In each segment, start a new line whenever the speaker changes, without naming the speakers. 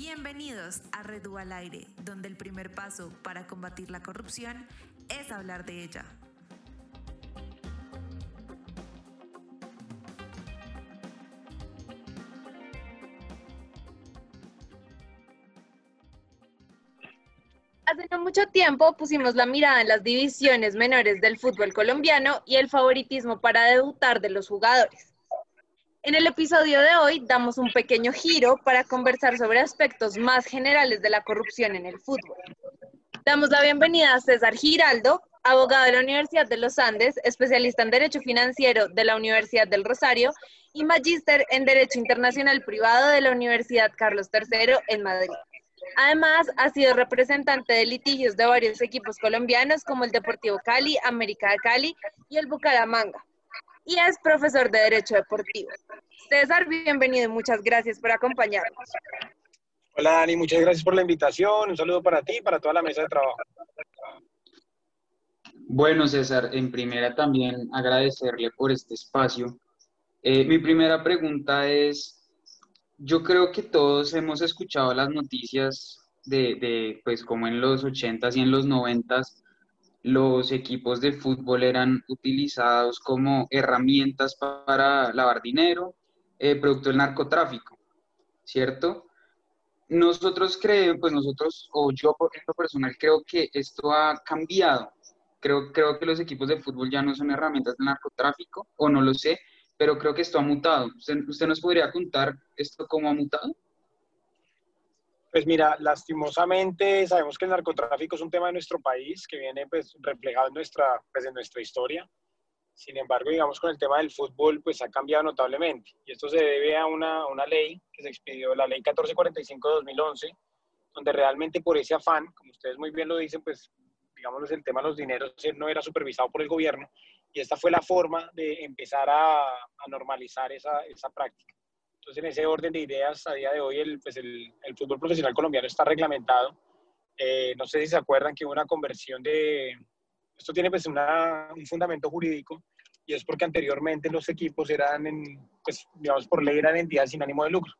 Bienvenidos a Redu al Aire, donde el primer paso para combatir la corrupción es hablar de ella.
Hace no mucho tiempo pusimos la mirada en las divisiones menores del fútbol colombiano y el favoritismo para debutar de los jugadores. En el episodio de hoy damos un pequeño giro para conversar sobre aspectos más generales de la corrupción en el fútbol. Damos la bienvenida a César Giraldo, abogado de la Universidad de los Andes, especialista en Derecho Financiero de la Universidad del Rosario y magíster en Derecho Internacional Privado de la Universidad Carlos III en Madrid. Además, ha sido representante de litigios de varios equipos colombianos como el Deportivo Cali, América de Cali y el Bucaramanga. Y es profesor de Derecho Deportivo. César, bienvenido y muchas gracias por acompañarnos.
Hola Dani, muchas gracias por la invitación. Un saludo para ti y para toda la mesa de trabajo.
Bueno, César, en primera también agradecerle por este espacio. Eh, mi primera pregunta es, yo creo que todos hemos escuchado las noticias de, de, pues como en los 80s y en los 90s, los equipos de fútbol eran utilizados como herramientas para lavar dinero, eh, producto del narcotráfico, ¿cierto? Nosotros creemos, pues nosotros, o yo en lo personal, creo que esto ha cambiado. Creo, creo que los equipos de fútbol ya no son herramientas del narcotráfico, o no lo sé, pero creo que esto ha mutado. ¿Usted, nos podría contar esto cómo ha mutado?
Pues mira, lastimosamente sabemos que el narcotráfico es un tema de nuestro país que viene pues reflejado en nuestra, pues, en nuestra historia. Sin embargo, digamos, con el tema del fútbol, pues ha cambiado notablemente. Y esto se debe a una, una ley que se expidió, la ley 1445 de 2011, donde realmente por ese afán, como ustedes muy bien lo dicen, pues digamos, el tema de los dineros no era supervisado por el gobierno y esta fue la forma de empezar a, normalizar esa, esa, práctica. Entonces, en ese orden de ideas, a día de hoy el, pues el, el fútbol profesional colombiano está reglamentado. Eh, no sé si se acuerdan que hubo una conversión de... Esto tiene pues una, un fundamento jurídico y es porque anteriormente los equipos eran, en, pues, digamos, por ley eran entidades sin ánimo de lucro.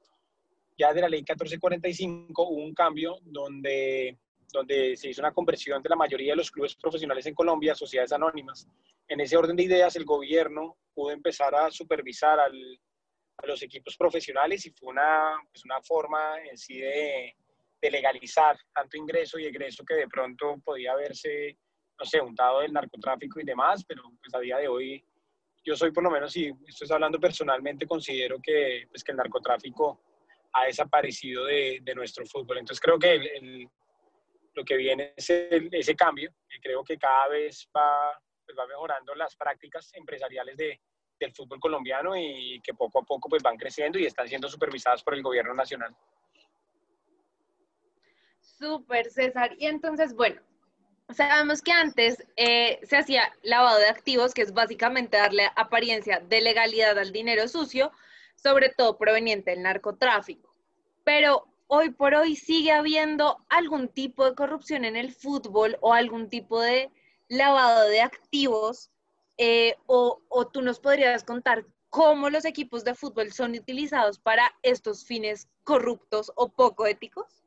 Ya de la ley 1445 hubo un cambio donde donde se hizo una conversión de la mayoría de los clubes profesionales en Colombia a sociedades anónimas. En ese orden de ideas, el gobierno pudo empezar a supervisar al, a los equipos profesionales y fue una, pues una forma en sí de, de, legalizar tanto ingreso y egreso que de pronto podía haberse, no sé, untado del narcotráfico y demás, pero pues a día de hoy yo soy por lo menos, si estoy hablando personalmente, considero que, pues, que el narcotráfico ha desaparecido de, de nuestro fútbol. Entonces creo que lo que viene es ese cambio, y creo que cada vez va, pues va mejorando las prácticas empresariales de, del fútbol colombiano y que poco a poco pues van creciendo y están siendo supervisadas por el gobierno nacional.
Súper, César. Y entonces, bueno, sabemos que antes eh, se hacía lavado de activos, que es básicamente darle apariencia de legalidad al dinero sucio, sobre todo proveniente del narcotráfico. Pero hoy por hoy sigue habiendo algún tipo de corrupción en el fútbol o algún tipo de lavado de activos, eh, o, o, tú nos podrías contar cómo los equipos de fútbol son utilizados para estos fines corruptos o poco éticos?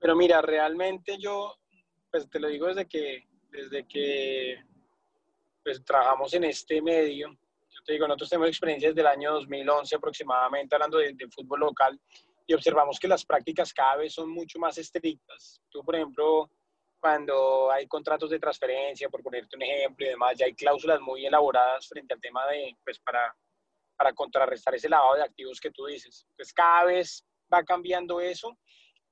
Pero mira, realmente yo, pues te lo digo desde que, desde que pues, trabajamos en este medio, te digo, nosotros tenemos experiencias del año 2011 aproximadamente, hablando de, de, fútbol local, y observamos que las prácticas cada vez son mucho más estrictas. Tú, por ejemplo, cuando hay contratos de transferencia, por ponerte un ejemplo y demás, ya hay cláusulas muy elaboradas frente al tema de, pues, para, para contrarrestar ese lavado de activos que tú dices. Pues cada vez va cambiando eso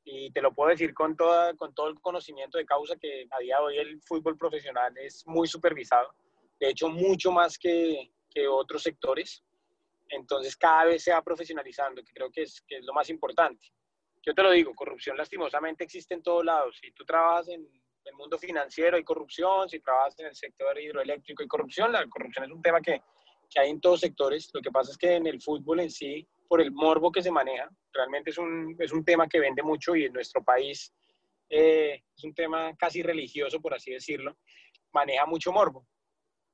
y te lo puedo decir con, toda, con todo el conocimiento de causa que a día de hoy el fútbol profesional es muy supervisado, de hecho mucho más que, que otros sectores. Entonces cada vez se va profesionalizando, que creo que es, que es lo más importante. Yo te lo digo, corrupción lastimosamente existe en todos lados. Si tú trabajas en el mundo financiero hay corrupción, si trabajas en el sector hidroeléctrico hay corrupción, la corrupción es un tema que, que hay en todos sectores. Lo que pasa es que en el fútbol en sí, por el morbo que se maneja, realmente es un, es un tema que vende mucho y en nuestro país eh, es un tema casi religioso, por así decirlo, maneja mucho morbo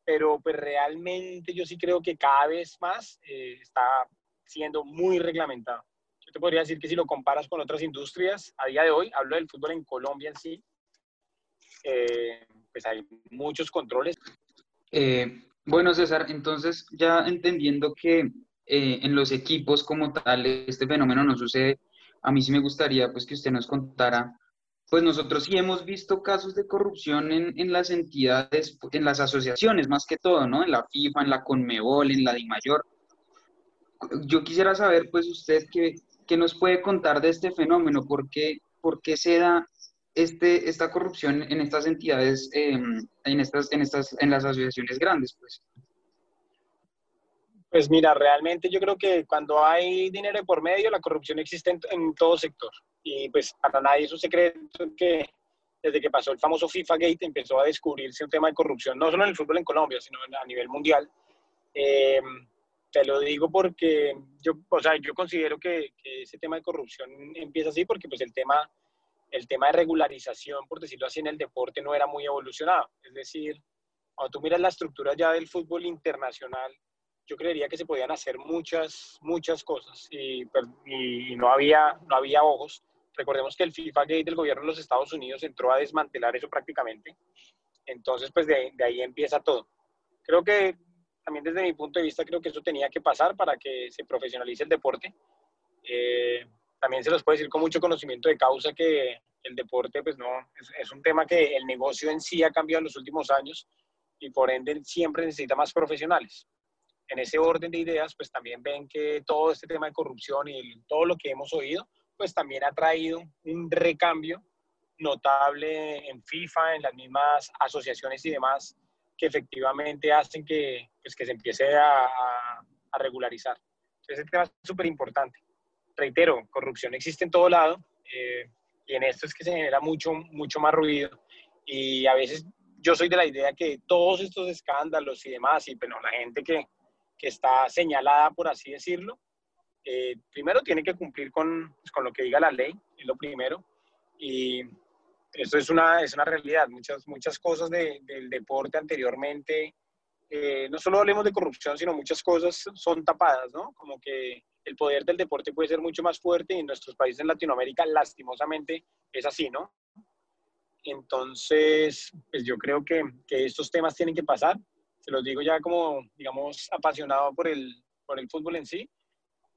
pero pues realmente yo sí creo que cada vez más eh, está siendo muy reglamentado. Yo te podría decir que si lo comparas con otras industrias, a día de hoy, hablo del fútbol en Colombia en sí, eh, pues hay muchos controles.
Eh, bueno, César, entonces ya entendiendo que eh, en los equipos como tal este fenómeno no sucede, a mí sí me gustaría pues que usted nos contara, pues nosotros sí hemos visto casos de corrupción en, en las entidades, en las asociaciones más que todo, ¿no? En la FIFA, en la CONMEBOL, en la DIMAYOR. Yo quisiera saber pues usted qué, qué nos puede contar de este fenómeno, por qué, por qué se da este, esta corrupción en estas entidades, em, en, estas, en, estas, en las asociaciones grandes, pues?
Pues mira, realmente yo creo que cuando hay dinero por medio, la corrupción existe en, todo sector. Y pues para nadie es un secreto que desde que pasó el famoso FIFA Gate empezó a descubrirse un tema de corrupción, no solo en el fútbol en Colombia, sino a nivel mundial. Eh, te lo digo porque yo, o sea, yo considero que, que, ese tema de corrupción empieza así porque pues el tema el tema de regularización, por decirlo así, en el deporte no era muy evolucionado. Es decir, cuando tú miras la estructura ya del fútbol internacional, yo creería que se podían hacer muchas, muchas cosas y, y, no, había, no había ojos. Recordemos que el FIFA Gate del gobierno de los Estados Unidos entró a desmantelar eso prácticamente. Entonces, pues de, de ahí empieza todo. Creo que también desde mi punto de vista, creo que eso tenía que pasar para que se profesionalice el deporte. Eh, también se los puede decir con mucho conocimiento de causa que el deporte, pues no, es, un tema que el negocio en sí ha cambiado en los últimos años y por ende siempre necesita más profesionales. En ese orden de ideas, pues también ven que todo este tema de corrupción y todo lo que hemos oído, pues también ha traído un recambio notable en FIFA, en las mismas asociaciones y demás, que efectivamente hacen que, pues, que se empiece a, a regularizar. Entonces, ese tema es súper importante reitero, corrupción existe en todo lado eh, y en esto es que se genera mucho, mucho más ruido. Y a veces yo soy de la idea que todos estos escándalos y demás, y bueno, la gente que, que está señalada, por así decirlo, eh, primero tiene que cumplir con, pues, con, lo que diga la ley, es lo primero. Y eso es una, es una realidad. Muchas, muchas cosas de, del deporte anteriormente, eh, no solo hablemos de corrupción, sino muchas cosas son tapadas, ¿no? Como que el poder del deporte puede ser mucho más fuerte y en nuestros países en Latinoamérica lastimosamente es así, ¿no? Entonces, pues yo creo que, que estos temas tienen que pasar. Se los digo ya como, digamos, apasionado por el, por el fútbol en sí.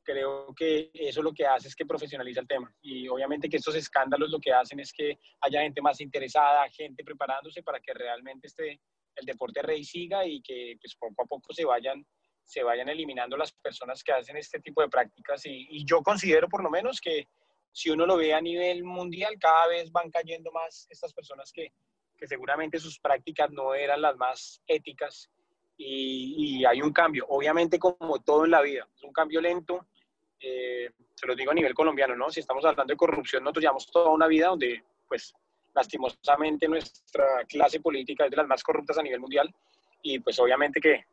Creo que eso lo que hace es que profesionaliza el tema. Y obviamente que estos escándalos lo que hacen es que haya gente más interesada, gente preparándose para que realmente este, el deporte rey siga y que pues, poco a poco se vayan se vayan eliminando las personas que hacen este tipo de prácticas y, yo considero por lo menos que si uno lo ve a nivel mundial, cada vez van cayendo más estas personas que, que seguramente sus prácticas no eran las más éticas y, hay un cambio, obviamente como todo en la vida, es un cambio lento, eh, se lo digo a nivel colombiano, ¿no? Si estamos hablando de corrupción, nosotros llevamos toda una vida donde, pues, lastimosamente nuestra clase política es de las más corruptas a nivel mundial y pues obviamente que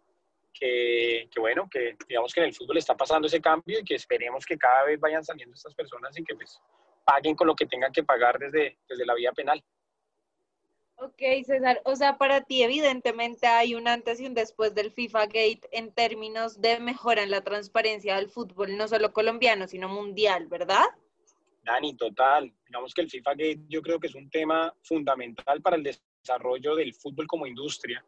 que, bueno, que digamos que en el fútbol está pasando ese cambio y que esperemos que cada vez vayan saliendo estas personas y que pues paguen con lo que tengan que pagar desde, desde la vía penal.
Ok, César, o sea, para ti evidentemente hay un antes y un después del FIFA Gate en términos de mejora en la transparencia del fútbol, no solo colombiano, sino mundial, ¿verdad?
Dani, total. Digamos que el FIFA Gate yo creo que es un tema fundamental para el desarrollo del fútbol como industria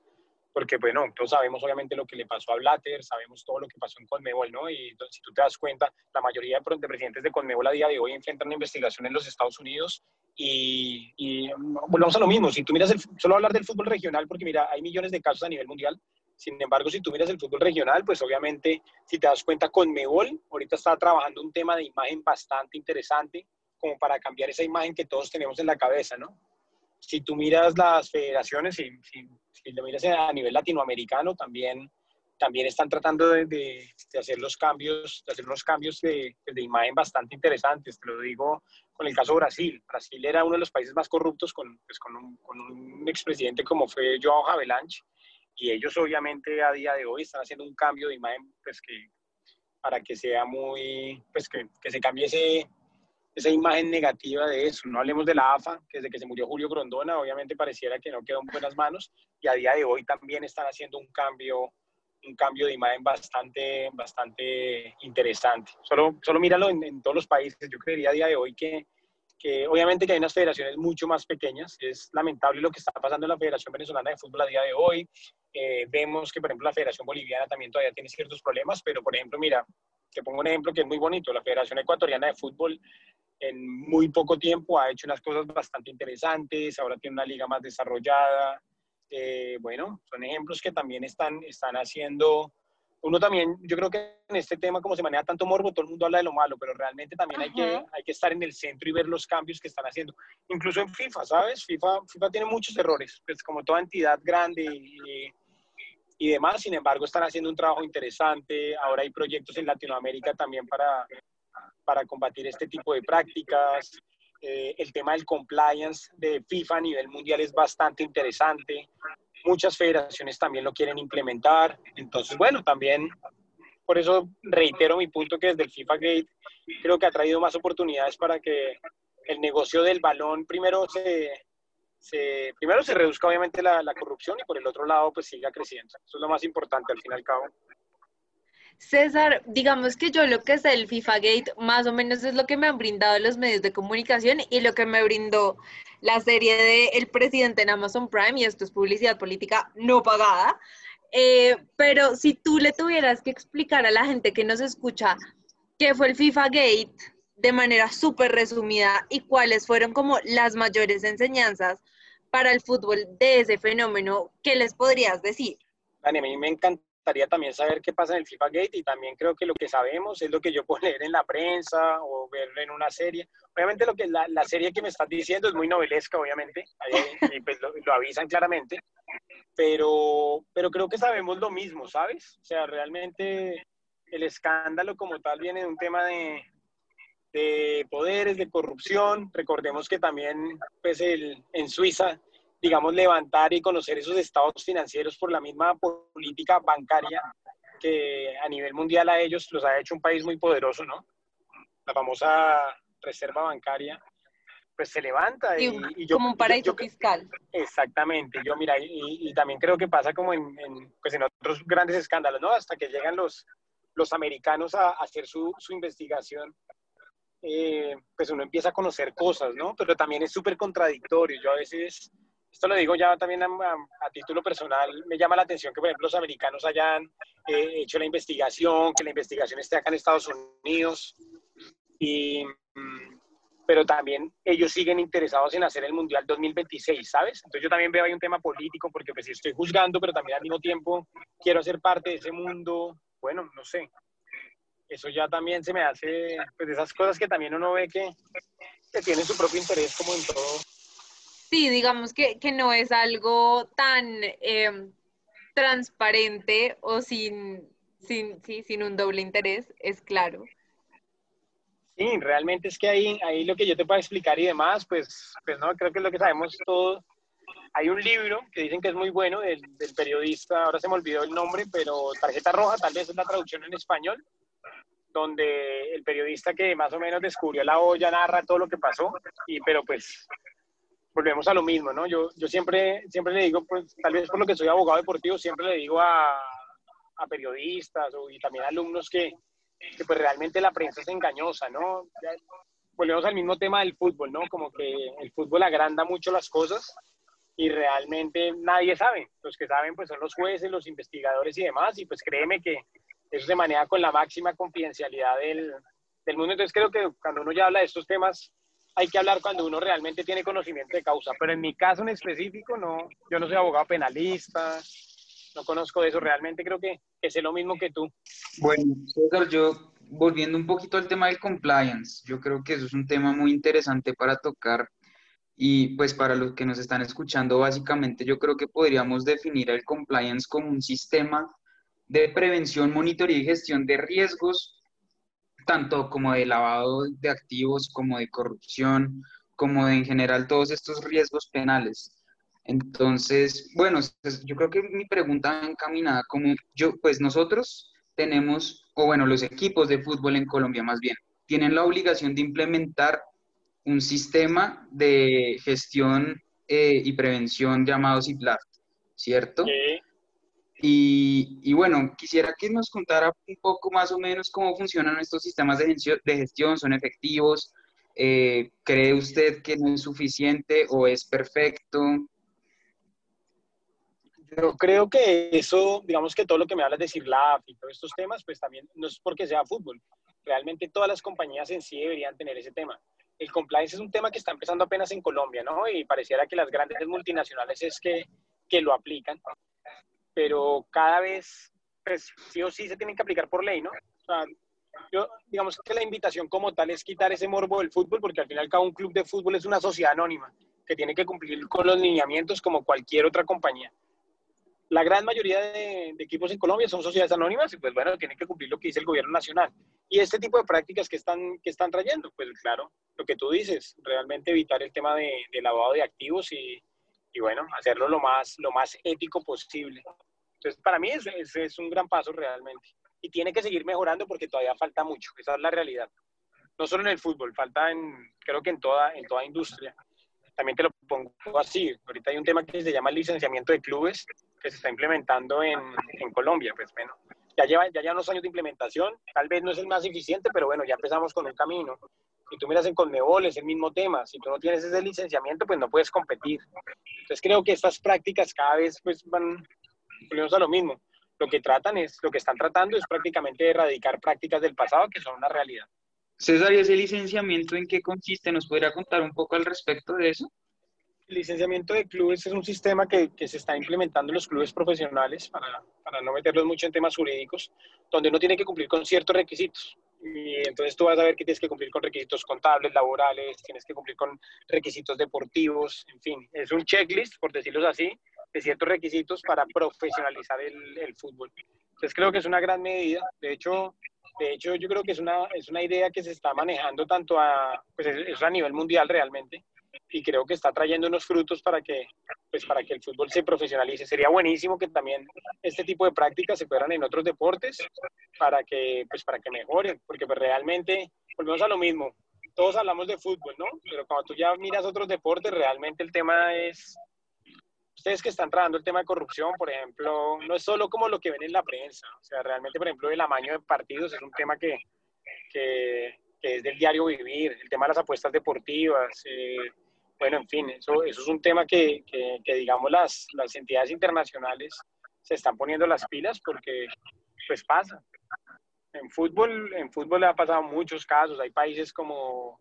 porque bueno, todos sabemos obviamente lo que le pasó a Blatter, sabemos todo lo que pasó en Conmebol, ¿no? Y entonces, si tú te das cuenta, la mayoría de, presidentes de Conmebol a día de hoy enfrentan una investigación en los Estados Unidos y, y volvamos a lo mismo, si tú miras, el, solo hablar del fútbol regional, porque mira, hay millones de casos a nivel mundial, sin embargo, si tú miras el fútbol regional, pues obviamente, si te das cuenta, Conmebol ahorita está trabajando un tema de imagen bastante interesante, como para cambiar esa imagen que todos tenemos en la cabeza, ¿no? Si tú miras las federaciones, y si si lo miras a nivel latinoamericano, también, también están tratando de, de, hacer los cambios, de hacer unos cambios de, de, imagen bastante interesantes. Te lo digo con el caso de Brasil. Brasil era uno de los países más corruptos con, pues, con, un, con un expresidente como fue Joao Havelange, y ellos obviamente a día de hoy están haciendo un cambio de imagen pues, que, para que sea muy, pues que, que se cambie ese, esa imagen negativa de eso. No hablemos de la AFA, que desde que se murió Julio Grondona, obviamente pareciera que no quedó en buenas manos, y a día de hoy también están haciendo un cambio un cambio de imagen bastante, bastante interesante. Solo, solo míralo en, en todos los países. Yo creería a día de hoy que, que obviamente que hay unas federaciones mucho más pequeñas. Es lamentable lo que está pasando en la Federación Venezolana de Fútbol a día de hoy. Eh, vemos que, por ejemplo, la Federación Boliviana también todavía tiene ciertos problemas, pero, por ejemplo, mira, te pongo un ejemplo que es muy bonito. La Federación Ecuatoriana de Fútbol en muy poco tiempo ha hecho unas cosas bastante interesantes, ahora tiene una liga más desarrollada. Eh, bueno, son ejemplos que también están, están haciendo uno también, yo creo que en este tema, como se maneja tanto morbo, todo el mundo habla de lo malo, pero realmente también hay que, hay que estar en el centro y ver los cambios que están haciendo. Incluso en FIFA, ¿sabes? FIFA, FIFA tiene muchos errores, pues como toda entidad grande y, y demás, sin embargo, están haciendo un trabajo interesante. Ahora hay proyectos en Latinoamérica también para, para combatir este tipo de prácticas. Eh, el tema del compliance de FIFA a nivel mundial es bastante interesante muchas federaciones también lo quieren implementar. Entonces, bueno, también por eso reitero mi punto que desde el FIFA Gate creo que ha traído más oportunidades para que el negocio del balón primero se, primero se reduzca obviamente la, la, corrupción y por el otro lado pues siga creciendo. Eso es lo más importante al fin y al cabo.
César, digamos que yo lo que es el FIFA Gate más o menos es lo que me han brindado los medios de comunicación y lo que me brindó la serie de El presidente en Amazon Prime, y esto es publicidad política no pagada. Eh, pero si tú le tuvieras que explicar a la gente que nos escucha qué fue el FIFA Gate de manera súper resumida y cuáles fueron como las mayores enseñanzas para el fútbol de ese fenómeno, ¿qué les podrías decir?
Dani, a mí me encanta también saber qué pasa en el FIFA Gate y también creo que lo que sabemos es lo que yo puedo leer en la prensa o ver en una serie. Obviamente lo que la, la serie que me estás diciendo es muy novelesca, obviamente, y pues lo, lo, avisan claramente, pero, pero creo que sabemos lo mismo, ¿sabes? O sea, realmente el escándalo como tal viene de un tema de, de poderes, de corrupción. Recordemos que también pues el, en Suiza digamos, levantar y conocer esos estados financieros por la misma política bancaria que a nivel mundial a ellos los ha hecho un país muy poderoso, ¿no? La famosa reserva bancaria, pues se levanta. Y,
y yo, como un paraíso fiscal.
Exactamente. Yo, mira, y, y, también creo que pasa como en, en, pues en otros grandes escándalos, ¿no? Hasta que llegan los, los americanos a, a hacer su, su investigación. Eh, pues uno empieza a conocer cosas, ¿no? Pero también es súper contradictorio. Yo a veces esto lo digo ya también a, a, título personal, me llama la atención que, por ejemplo, los americanos hayan eh, hecho la investigación, que la investigación esté acá en Estados Unidos, y, mm, pero también ellos siguen interesados en hacer el Mundial 2026, ¿sabes? Entonces yo también veo ahí un tema político, porque pues estoy juzgando, pero también al mismo tiempo quiero hacer parte de ese mundo, bueno, no sé. Eso ya también se me hace, pues esas cosas que también uno ve que, que tienen su propio interés como en todo
Sí, digamos que, que no es algo tan eh, transparente o sin, sin, sí, sin un doble interés, es claro.
Sí, realmente es que ahí, ahí lo que yo te puedo explicar y demás, pues, pues no, creo que es lo que sabemos todos. Hay un libro que dicen que es muy bueno del, del periodista, ahora se me olvidó el nombre, pero Tarjeta Roja, tal vez es la traducción en español, donde el periodista que más o menos descubrió la olla narra todo lo que pasó, y, pero pues volvemos a lo mismo, ¿no? Yo, yo siempre, siempre le digo, pues tal vez por lo que soy abogado deportivo, siempre le digo a, a periodistas y también a alumnos que, que, pues realmente la prensa es engañosa, ¿no? Ya, volvemos al mismo tema del fútbol, ¿no? Como que el fútbol agranda mucho las cosas y realmente nadie sabe. Los que saben pues son los jueces, los investigadores y demás, y pues créeme que eso se maneja con la máxima confidencialidad del, del mundo. Entonces creo que cuando uno ya habla de estos temas, hay que hablar cuando uno realmente tiene conocimiento de causa, pero en mi caso en específico, no, yo no soy abogado penalista, no conozco eso, realmente creo que, que sé lo mismo que tú.
Bueno, César, yo volviendo un poquito al tema del compliance, yo creo que eso es un tema muy interesante para tocar y pues para los que nos están escuchando, básicamente yo creo que podríamos definir el compliance como un sistema de prevención, monitoreo y gestión de riesgos tanto como de lavado de activos, como de corrupción, como de en general todos estos riesgos penales. Entonces, bueno, pues, yo creo que mi pregunta encaminada como yo, pues nosotros tenemos, o bueno, los equipos de fútbol en Colombia más bien, tienen la obligación de implementar un sistema de gestión eh, y prevención llamado CIPLAR, ¿cierto? Y, bueno, quisiera que nos contara un poco más o menos cómo funcionan estos sistemas de gestión, ¿son efectivos? Eh, ¿Cree usted que no es suficiente o es perfecto?
Yo creo que eso, digamos que todo lo que me hablas de CIRLAF y todos estos temas, pues también no es porque sea fútbol. Realmente todas las compañías en sí deberían tener ese tema. El compliance es un tema que está empezando apenas en Colombia, ¿no? Y pareciera que las grandes multinacionales es que, que lo aplican, pero cada vez, pues sí o sí se tienen que aplicar por ley, ¿no? O sea, yo, digamos que la invitación como tal es quitar ese morbo del fútbol, porque al final cada un club de fútbol es una sociedad anónima que tiene que cumplir con los lineamientos como cualquier otra compañía la gran mayoría de, equipos en Colombia son sociedades anónimas y pues bueno, tienen que cumplir lo que dice el gobierno nacional. Y este tipo de prácticas que están, que están trayendo, pues claro, lo que tú dices, realmente evitar el tema de, lavado de activos y, y, bueno, hacerlo lo más, lo más ético posible. Entonces, para mí es, es un gran paso realmente. Y tiene que seguir mejorando porque todavía falta mucho, esa es la realidad. No solo en el fútbol, falta en, creo que en toda, en toda industria. También te lo pongo así, ahorita hay un tema que se llama licenciamiento de clubes, que se está implementando en, en Colombia. Pues bueno, ya lleva, ya lleva unos años de implementación, tal vez no es el más eficiente, pero bueno, ya empezamos con un camino. Si tú miras en Conmebol, es el mismo tema. Si tú no tienes ese licenciamiento, pues no puedes competir. Entonces creo que estas prácticas cada vez pues van, a lo mismo. Lo que tratan es, lo que están tratando es prácticamente erradicar prácticas del pasado que son una realidad.
César, ¿y ese licenciamiento en qué consiste? ¿Nos podría contar un poco al respecto de eso?
El licenciamiento de clubes es un sistema que, que se está implementando en los clubes profesionales, para, para, no meterlos mucho en temas jurídicos, donde uno tiene que cumplir con ciertos requisitos. Y entonces tú vas a ver que tienes que cumplir con requisitos contables, laborales, tienes que cumplir con requisitos deportivos, en fin, es un checklist, por decirlo así, de ciertos requisitos para profesionalizar el, el fútbol. Entonces creo que es una gran medida. De hecho, de hecho yo creo que es una, es una idea que se está manejando tanto a, pues es a nivel mundial realmente, y creo que está trayendo unos frutos para que, pues para que el fútbol se profesionalice. Sería buenísimo que también este tipo de prácticas se fueran en otros deportes para que, pues para que mejoren, porque pues realmente volvemos a lo mismo. Todos hablamos de fútbol, ¿no? Pero cuando tú ya miras otros deportes, realmente el tema es, ustedes que están trabajando el tema de corrupción, por ejemplo, no es solo como lo que ven en la prensa, o sea, realmente, por ejemplo, el amaño de partidos es un tema que, que, que es del diario vivir, el tema de las apuestas deportivas, eh, bueno, en fin, eso, eso es un tema que, que, digamos, las, las entidades internacionales se están poniendo las pilas porque, pues pasa. En fútbol, en fútbol ha pasado muchos casos. Hay países como,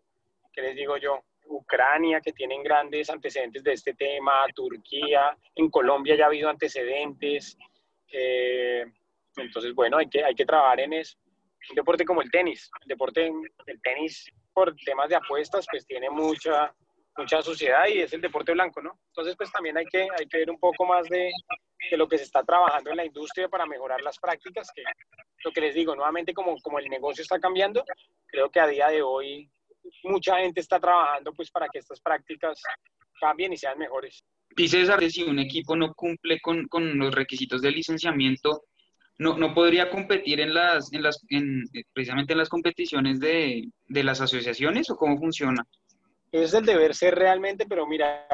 ¿qué les digo yo? Ucrania, que tienen grandes antecedentes de este tema, Turquía, en Colombia ya ha habido antecedentes. Eh, entonces, bueno, hay que, hay que trabajar en eso. Un deporte como el tenis, el deporte, el tenis por temas de apuestas, pues tiene mucha, mucha sociedad y es el deporte blanco, ¿no? Entonces, pues también hay que, hay que ver un poco más de, de, lo que se está trabajando en la industria para mejorar las prácticas, que lo que les digo, nuevamente como, como el negocio está cambiando, creo que a día de hoy mucha gente está trabajando pues para que estas prácticas cambien y sean mejores.
Y César, si un equipo no cumple con, con los requisitos de licenciamiento, no, no podría competir en las, en las, en, precisamente en las competiciones de, de las asociaciones o cómo funciona?
es el deber ser realmente, pero mira,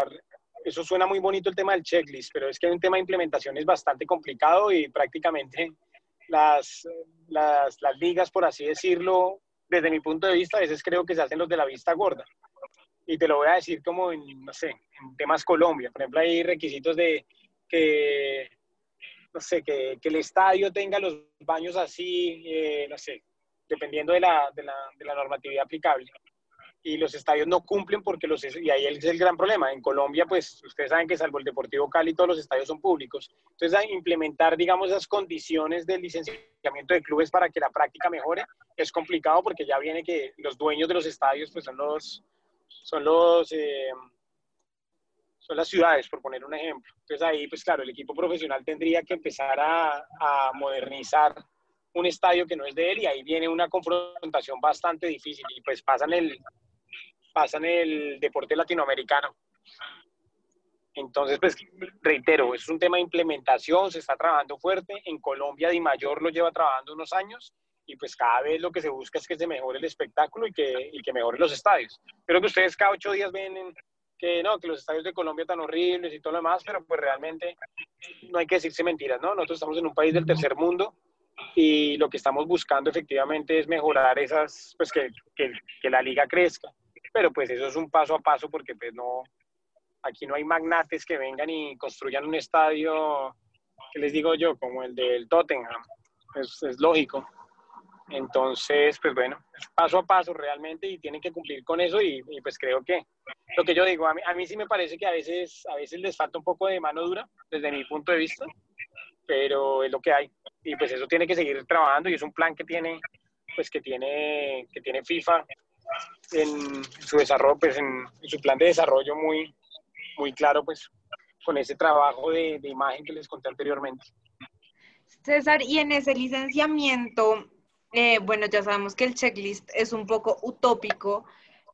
eso suena muy bonito el tema del checklist, pero es que un tema de implementación es bastante complicado y prácticamente las, las, las ligas, por así decirlo, desde mi punto de vista, a veces creo que se hacen los de la vista gorda. Y te lo voy a decir como en, no sé, en temas Colombia. Por ejemplo, hay requisitos de que, no sé, que, el estadio tenga los baños así, eh, no sé, dependiendo de la, de la normatividad aplicable y los estadios no cumplen porque los y ahí es el gran problema. En Colombia, pues ustedes saben que salvo el Deportivo Cali todos los estadios son públicos. Entonces, a implementar, digamos, esas condiciones de licenciamiento de clubes para que la práctica mejore es complicado porque ya viene que los dueños de los estadios pues son los son los eh, son las ciudades, por poner un ejemplo. Entonces ahí, pues claro, el equipo profesional tendría que empezar a, a modernizar un estadio que no es de él y ahí viene una confrontación bastante difícil y pues pasan el, pasa en el deporte latinoamericano. Entonces, pues reitero, es un tema de implementación, se está trabajando fuerte. En Colombia, Di Mayor lo lleva trabajando unos años y pues cada vez lo que se busca es que se mejore el espectáculo y que, y que mejore los estadios. Creo que ustedes cada ocho días ven en, que no, que los estadios de Colombia tan horribles y todo lo demás, pero pues realmente no hay que decirse mentiras, ¿no? Nosotros estamos en un país del tercer mundo y lo que estamos buscando efectivamente es mejorar esas, pues que, que, que la liga crezca, pero pues eso es un paso a paso porque pues no, aquí no hay magnates que vengan y construyan un estadio, que les digo yo, como el del Tottenham, es, es lógico. Entonces, pues bueno, paso a paso realmente y tienen que cumplir con eso y, pues creo que lo que yo digo, a mí, a mí, sí me parece que a veces, a veces les falta un poco de mano dura desde mi punto de vista, pero es lo que hay. Y pues eso tiene que seguir trabajando y es un plan que tiene, pues que tiene, que tiene FIFA en su desarrollo, pues en, su plan de desarrollo muy, muy claro, pues con ese trabajo de, imagen que les conté anteriormente.
César, y en ese licenciamiento, eh, bueno, ya sabemos que el checklist es un poco utópico,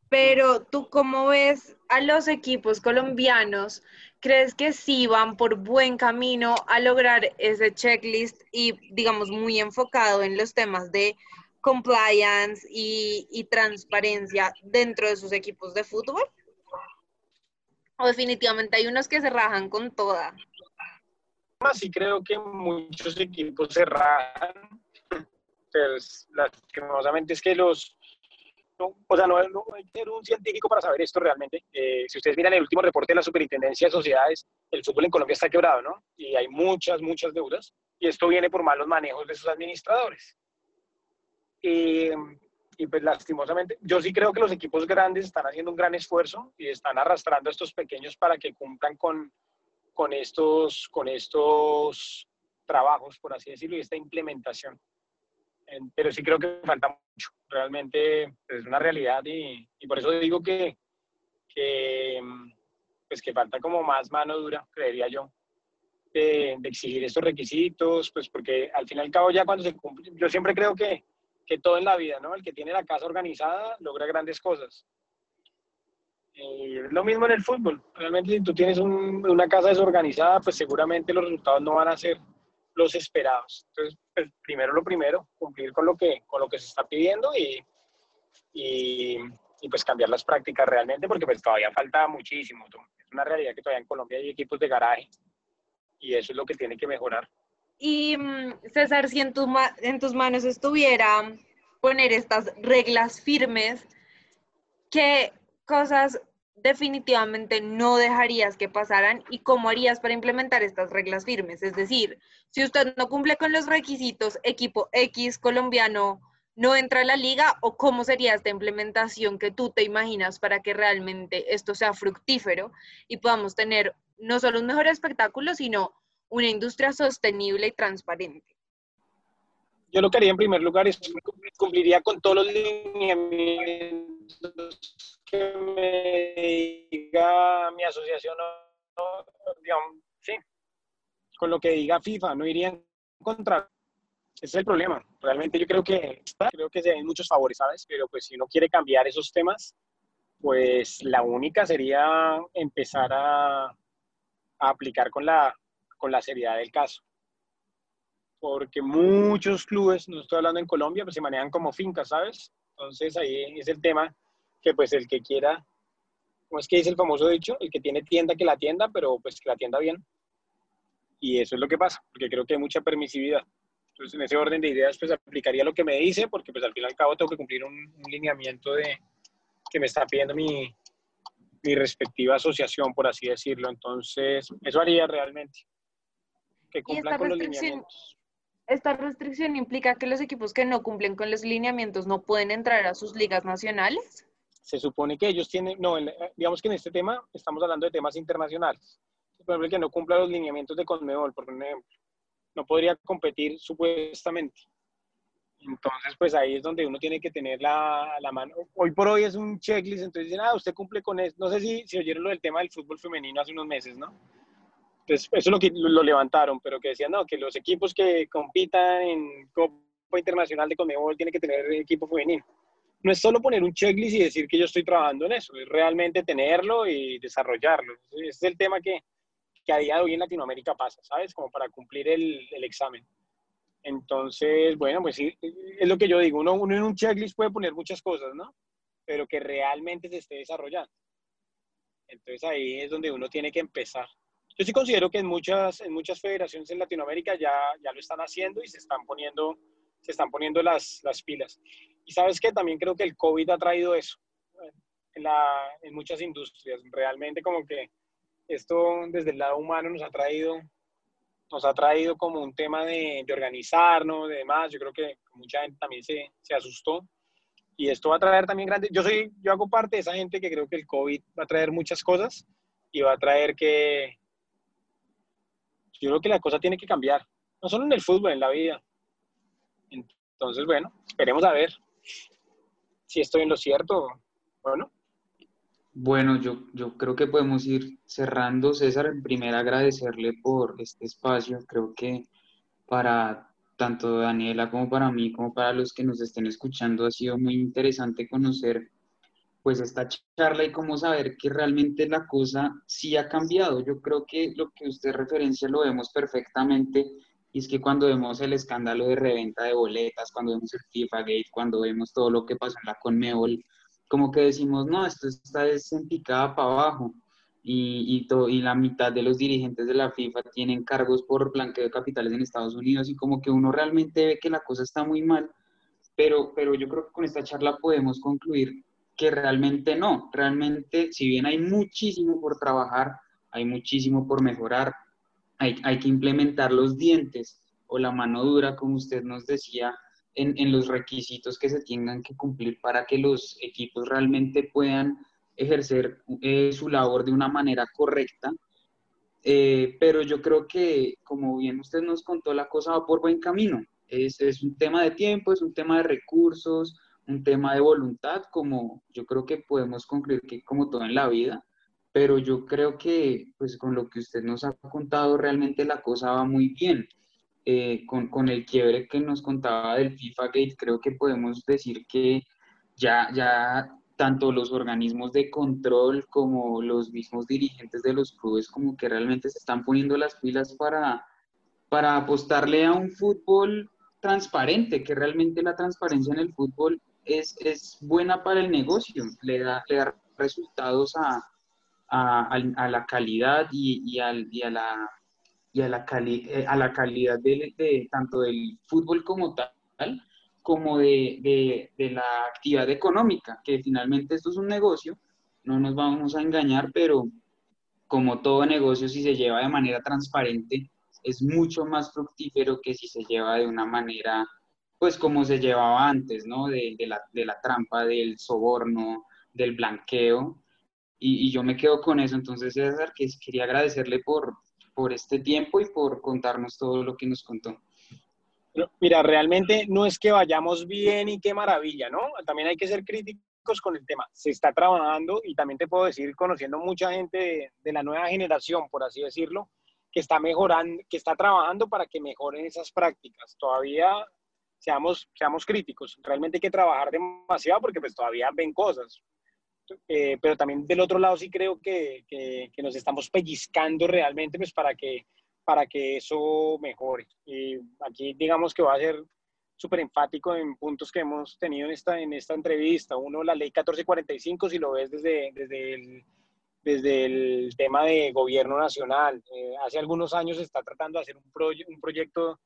pero tú cómo ves a los equipos colombianos, ¿crees que sí van por buen camino a lograr ese checklist y digamos muy enfocado en los temas de compliance y, y transparencia dentro de sus equipos de fútbol? ¿O definitivamente hay unos que se rajan con toda?
Sí creo que muchos equipos se rajan pues lastimosamente es que los, o sea, no, hay que ser un científico para saber esto realmente. Eh, si ustedes miran el último reporte de la Superintendencia de Sociedades, el fútbol en Colombia está quebrado, ¿no? Y hay muchas, muchas deudas. Y esto viene por malos manejos de sus administradores. Y, y pues lastimosamente, yo sí creo que los equipos grandes están haciendo un gran esfuerzo y están arrastrando a estos pequeños para que cumplan con, con, estos, con estos trabajos, por así decirlo, y esta implementación pero sí creo que falta mucho. Realmente es una realidad y, y por eso digo que, que, pues que falta como más mano dura, creería yo, de, exigir estos requisitos, pues porque al fin y al cabo ya cuando se cumple, yo siempre creo que, que todo en la vida, ¿no? El que tiene la casa organizada logra grandes cosas. Y es lo mismo en el fútbol. Realmente si tú tienes una casa desorganizada, pues seguramente los resultados no van a ser los esperados. Entonces, pues, primero lo primero, cumplir con lo que, con lo que se está pidiendo y, y, pues cambiar las prácticas realmente, porque pues todavía falta muchísimo. Es una realidad que todavía en Colombia hay equipos de garaje y eso es lo que tiene que mejorar.
Y mm, César, si en, tu en tus manos estuviera poner estas reglas firmes, ¿qué cosas definitivamente no dejarías que pasaran y cómo harías para implementar estas reglas firmes. Es decir, si usted no cumple con los requisitos, equipo X colombiano no entra a la liga o cómo sería esta implementación que tú te imaginas para que realmente esto sea fructífero y podamos tener no solo un mejor espectáculo, sino una industria sostenible y transparente.
Yo lo que haría en primer lugar es cumpliría con todos los lineamientos que me diga mi asociación, digamos, sí, con lo que diga FIFA, no iría en contra. Ese es el problema. Realmente yo creo que, creo que se ven muchos favores, ¿sabes? Pero pues si uno quiere cambiar esos temas, pues la única sería empezar a, a aplicar con la, con la seriedad del caso. Porque muchos clubes, no estoy hablando en Colombia, pues se manejan como fincas, ¿sabes? Entonces ahí es el tema que pues el que quiera, como es que dice el famoso dicho, el que tiene tienda que la tienda, pero pues que la tienda bien. Y eso es lo que pasa, porque creo que hay mucha permisividad. Entonces, en ese orden de ideas, pues aplicaría lo que me dice, porque pues al fin y al cabo tengo que cumplir un, lineamiento de que me está pidiendo mi, mi respectiva asociación, por así decirlo. Entonces, eso haría realmente. Que cumplan con los lineamientos.
¿Esta restricción implica que los equipos que no cumplen con los lineamientos no pueden entrar a sus ligas nacionales?
se supone que ellos tienen, no, digamos que en este tema estamos hablando de temas internacionales. Por ejemplo, el que no cumpla los lineamientos de Conmebol, por ejemplo, no podría competir supuestamente. Entonces, pues ahí es donde uno tiene que tener la, la, mano. Hoy por hoy es un checklist, entonces dicen, ah, usted cumple con eso. No sé si, si oyeron lo del tema del fútbol femenino hace unos meses, ¿no? Entonces, eso es lo que lo levantaron, pero que decían, no, que los equipos que compitan en Copa Internacional de Conmebol tienen que tener equipo femenino no es solo poner un checklist y decir que yo estoy trabajando en eso, es realmente tenerlo y desarrollarlo. Ese es el tema que, que a día de hoy en Latinoamérica pasa, ¿sabes? Como para cumplir el, el examen. Entonces, bueno, pues sí, es lo que yo digo, uno, uno en un checklist puede poner muchas cosas, ¿no? Pero que realmente se esté desarrollando. Entonces ahí es donde uno tiene que empezar. Yo sí considero que en muchas, en muchas federaciones en Latinoamérica ya, ya lo están haciendo y se están poniendo, se están poniendo las, las pilas. Y sabes que también creo que el COVID ha traído eso en, la, en muchas industrias. Realmente como que esto desde el lado humano nos ha traído nos ha traído como un tema de, de organizarnos, de demás. Yo creo que mucha gente también se, se, asustó. Y esto va a traer también grandes... Yo, soy, yo hago parte de esa gente que creo que el COVID va a traer muchas cosas y va a traer que... Yo creo que la cosa tiene que cambiar, no solo en el fútbol, en la vida. Entonces, bueno, esperemos a ver si estoy en lo cierto o no.
Bueno, yo, yo creo que podemos ir cerrando. César, primero agradecerle por este espacio. Creo que para tanto Daniela como para mí, como para los que nos estén escuchando, ha sido muy interesante conocer pues esta charla y cómo saber que realmente la cosa sí ha cambiado. Yo creo que lo que usted referencia lo vemos perfectamente y es que cuando vemos el escándalo de reventa de boletas, cuando vemos el FIFA Gate, cuando vemos todo lo que pasó en la Conmebol, como que decimos, no, esto está picada para abajo. Y, y, y la mitad de los dirigentes de la FIFA tienen cargos por blanqueo de capitales en Estados Unidos y como que uno realmente ve que la cosa está muy mal, pero, pero yo creo que con esta charla podemos concluir que realmente no, realmente si bien hay muchísimo por trabajar, hay muchísimo por mejorar, hay, hay que implementar los dientes o la mano dura, como usted nos decía, en, los requisitos que se tengan que cumplir para que los equipos realmente puedan ejercer eh, su labor de una manera correcta. Eh, pero yo creo que, como bien usted nos contó, la cosa va por buen camino. Es, es, un tema de tiempo, es un tema de recursos, un tema de voluntad, como yo creo que podemos concluir que como todo en la vida, pero yo creo que pues con lo que usted nos ha contado realmente la cosa va muy bien. Eh, con, con, el quiebre que nos contaba del FIFA Gate, creo que podemos decir que ya, ya tanto los organismos de control como los mismos dirigentes de los clubes como que realmente se están poniendo las pilas para, para apostarle a un fútbol transparente, que realmente la transparencia en el fútbol es, es buena para el negocio, le da, le da resultados a, a, a, la calidad y, y, al, y a la y a la, eh, a la calidad de, tanto del fútbol como tal, como de, de, la actividad económica, que finalmente esto es un negocio, no nos vamos a engañar, pero como todo negocio, si se lleva de manera transparente, es mucho más fructífero que si se lleva de una manera, pues como se llevaba antes, ¿no? De, la, trampa, del soborno, del blanqueo. Y, y, yo me quedo con eso. Entonces, César, que quería agradecerle por, por este tiempo y por contarnos todo lo que nos contó.
Mira, realmente no es que vayamos bien y qué maravilla, ¿no? También hay que ser críticos con el tema. Se está trabajando y también te puedo decir, conociendo mucha gente de, la nueva generación, por así decirlo, que está mejorando, que está trabajando para que mejoren esas prácticas. Todavía seamos, seamos críticos. Realmente hay que trabajar demasiado porque pues todavía ven cosas. Eh, pero también del otro lado sí creo que, que, nos estamos pellizcando realmente pues para que, para que eso mejore. Y aquí digamos que va a ser súper enfático en puntos que hemos tenido en esta, en esta entrevista. Uno, la ley 1445, si lo ves desde, desde, el, desde el tema de gobierno nacional. Eh, hace algunos años se está tratando de hacer un, un proyecto,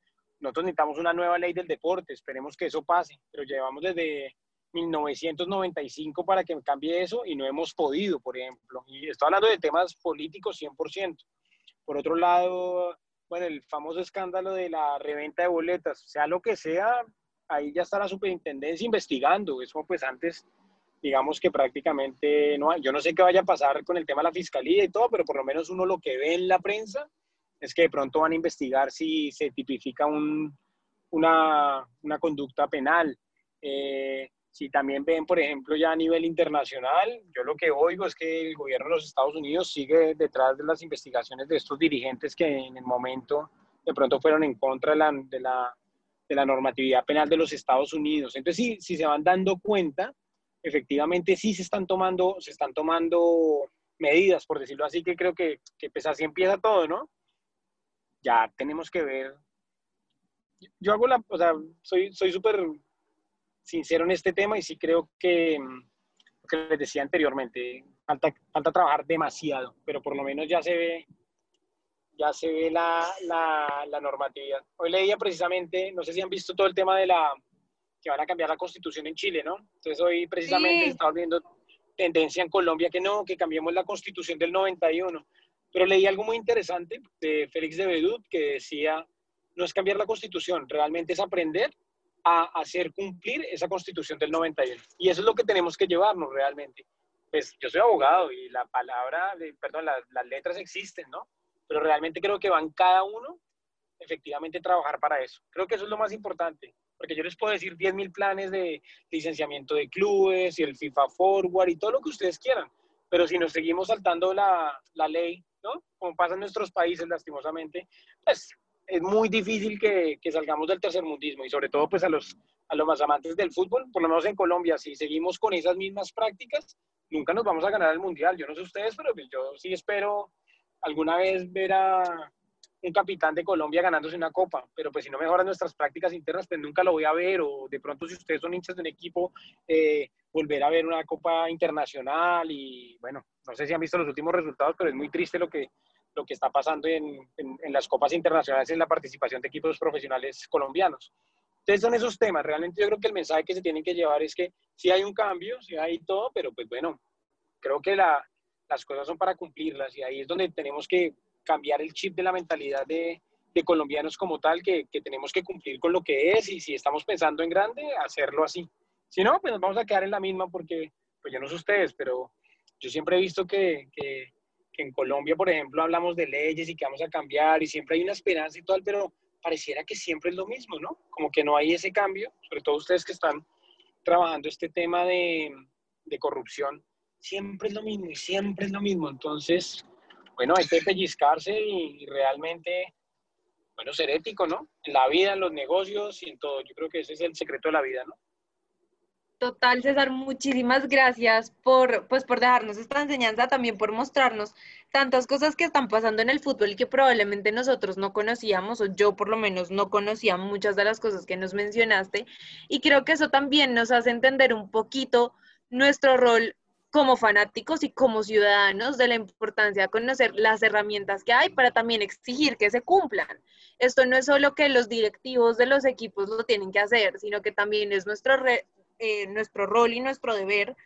nosotros necesitamos una nueva ley del deporte, esperemos que eso pase, pero llevamos desde 1995 para que cambie eso y no hemos podido, por ejemplo. Y estoy hablando de temas políticos 100%. Por otro lado, bueno, el famoso escándalo de la reventa de boletas, sea lo que sea, ahí ya está la superintendencia investigando. Eso pues antes, digamos que prácticamente no yo no sé qué vaya a pasar con el tema de la fiscalía y todo, pero por lo menos uno lo que ve en la prensa es que de pronto van a investigar si se tipifica un, una, una conducta penal. Eh, si también ven, por ejemplo, ya a nivel internacional, yo lo que oigo es que el gobierno de los Estados Unidos sigue detrás de las investigaciones de estos dirigentes que en el momento de pronto fueron en contra de la, de la, de la normatividad penal de los Estados Unidos. Entonces, si, si se van dando cuenta, efectivamente sí se están tomando, se están tomando medidas, por decirlo así, que creo que, que pues así empieza todo, ¿no? Ya tenemos que ver. Yo hago la, o sea, soy súper sincero en este tema y sí creo que, que les decía anteriormente, falta, falta trabajar demasiado, pero por lo menos ya se ve, ya se ve la, la, la, normatividad. Hoy leía precisamente, no sé si han visto todo el tema de la que van a cambiar la constitución en Chile, ¿no? Entonces hoy precisamente estaba viendo tendencia en Colombia que no, que cambiemos la constitución del 91. Pero leí algo muy interesante de Félix de Bedut que decía, no es cambiar la constitución, realmente es aprender a hacer cumplir esa constitución del 91. Y eso es lo que tenemos que llevarnos realmente. Pues yo soy abogado y la palabra, perdón, las, letras existen, ¿no? Pero realmente creo que van cada uno efectivamente trabajar para eso. Creo que eso es lo más importante, porque yo les puedo decir 10.000 planes de licenciamiento de clubes y el FIFA Forward y todo lo que ustedes quieran, pero si nos seguimos saltando la, la ley, ¿no? Como pasa en nuestros países, lastimosamente, pues es muy difícil que, que, salgamos del tercermundismo y sobre todo pues a los, a los más amantes del fútbol, por lo menos en Colombia, si seguimos con esas mismas prácticas, nunca nos vamos a ganar el Mundial. Yo no sé ustedes, pero yo sí espero alguna vez ver a un capitán de Colombia ganándose una copa, pero pues si no mejoran nuestras prácticas internas, pues nunca lo voy a ver, o de pronto si ustedes son hinchas de un equipo, eh, volver a ver una copa internacional y bueno, no sé si han visto los últimos resultados, pero es muy triste lo que, lo que está pasando en, en, las copas internacionales en la participación de equipos profesionales colombianos. Entonces son esos temas. Realmente yo creo que el mensaje que se tienen que llevar es que sí hay un cambio, sí hay todo, pero pues bueno, creo que la, las cosas son para cumplirlas y ahí es donde tenemos que cambiar el chip de la mentalidad de, de colombianos como tal, que, que, tenemos que cumplir con lo que es y si estamos pensando en grande, hacerlo así. Si no, pues nos vamos a quedar en la misma porque, pues yo no sé ustedes, pero yo siempre he visto que, que que en Colombia, por ejemplo, hablamos de leyes y que vamos a cambiar y siempre hay una esperanza y tal, pero pareciera que siempre es lo mismo, ¿no? Como que no hay ese cambio, sobre todo ustedes que están trabajando este tema de, de corrupción, siempre es lo mismo y siempre es lo mismo. Entonces, bueno, hay que pellizcarse y, y realmente, bueno, ser ético, ¿no? En la vida, en los negocios y en todo. Yo creo que ese es el secreto de la vida, ¿no?
Total, César, muchísimas gracias por, pues, por dejarnos esta enseñanza, también por mostrarnos tantas cosas que están pasando en el fútbol y que probablemente nosotros no conocíamos, o yo por lo menos no conocía muchas de las cosas que nos mencionaste, y creo que eso también nos hace entender un poquito nuestro rol como fanáticos y como ciudadanos de la importancia de conocer las herramientas que hay para también exigir que se cumplan. Esto no es solo que los directivos de los equipos lo tienen que hacer, sino que también es nuestro re eh, nuestro rol y nuestro deber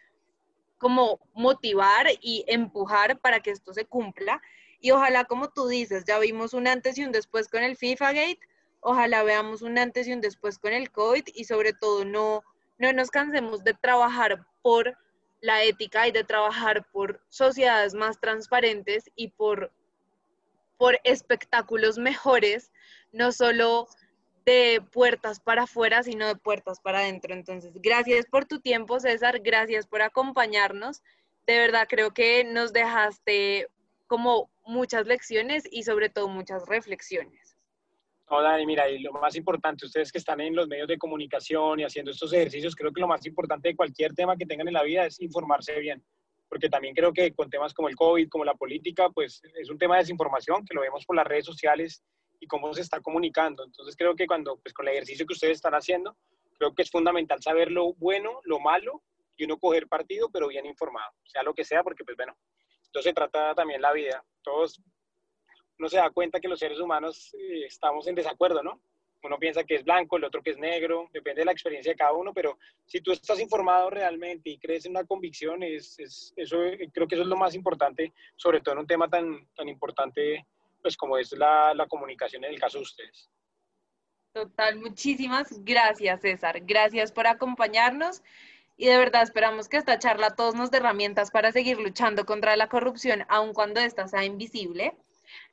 como motivar y empujar para que esto se cumpla. Y ojalá, como tú dices, ya vimos un antes y un después con el FIFA Gate, ojalá veamos un antes y un después con el COVID y sobre todo no, no nos cansemos de trabajar por la ética y de trabajar por sociedades más transparentes y por, por espectáculos mejores, no solo de puertas para afuera, sino de puertas para adentro. Entonces, gracias por tu tiempo, César, gracias por acompañarnos. De verdad, creo que nos dejaste como muchas lecciones y sobre todo muchas reflexiones.
No, Dani, mira, y lo más importante, ustedes que están en los medios de comunicación y haciendo estos ejercicios, creo que lo más importante de cualquier tema que tengan en la vida es informarse bien, porque también creo que con temas como el COVID, como la política, pues es un tema de desinformación que lo vemos por las redes sociales y cómo se está comunicando. Entonces creo que cuando, pues con el ejercicio que ustedes están haciendo, creo que es fundamental saber lo bueno, lo malo y uno coger partido, pero bien informado, sea lo que sea, porque pues bueno, esto se trata también la vida. Todos, uno se da cuenta que los seres humanos eh, estamos en desacuerdo, ¿no? Uno piensa que es blanco, el otro que es negro, depende de la experiencia de cada uno, pero si tú estás informado realmente y crees en una convicción, es, es, eso, creo que eso es lo más importante, sobre todo en un tema tan, tan importante pues como es la, la comunicación en el caso de ustedes.
Total, muchísimas gracias César, gracias por acompañarnos y de verdad esperamos que esta charla todos nos dé herramientas para seguir luchando contra la corrupción, aun cuando ésta sea invisible.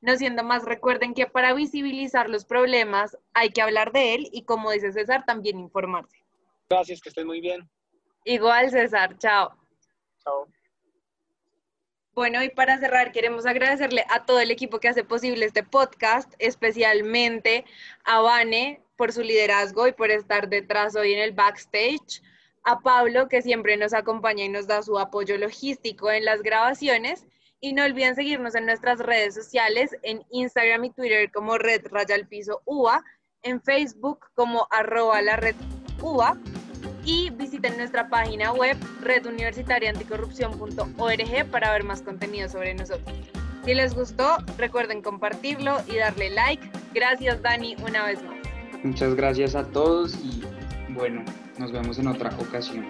No siendo más, recuerden que para visibilizar los problemas hay que hablar de él y como dice César, también informarse.
Gracias, que estén muy bien.
Igual César, chao.
Chao.
Bueno, y para cerrar, queremos agradecerle a todo el equipo que hace posible este podcast, especialmente a Vane por su liderazgo y por estar detrás hoy en el backstage, a Pablo que siempre nos acompaña y nos da su apoyo logístico en las grabaciones. Y no olviden seguirnos en nuestras redes sociales, en Instagram y Twitter como Red Raya Piso UA, en Facebook como arroba la Red UA y visiten nuestra página web reduniversitariaanticorrupción.org para ver más contenido sobre nosotros. Si les gustó, recuerden compartirlo y darle like. Gracias Dani una vez más.
Muchas gracias a todos y bueno, nos vemos en otra ocasión.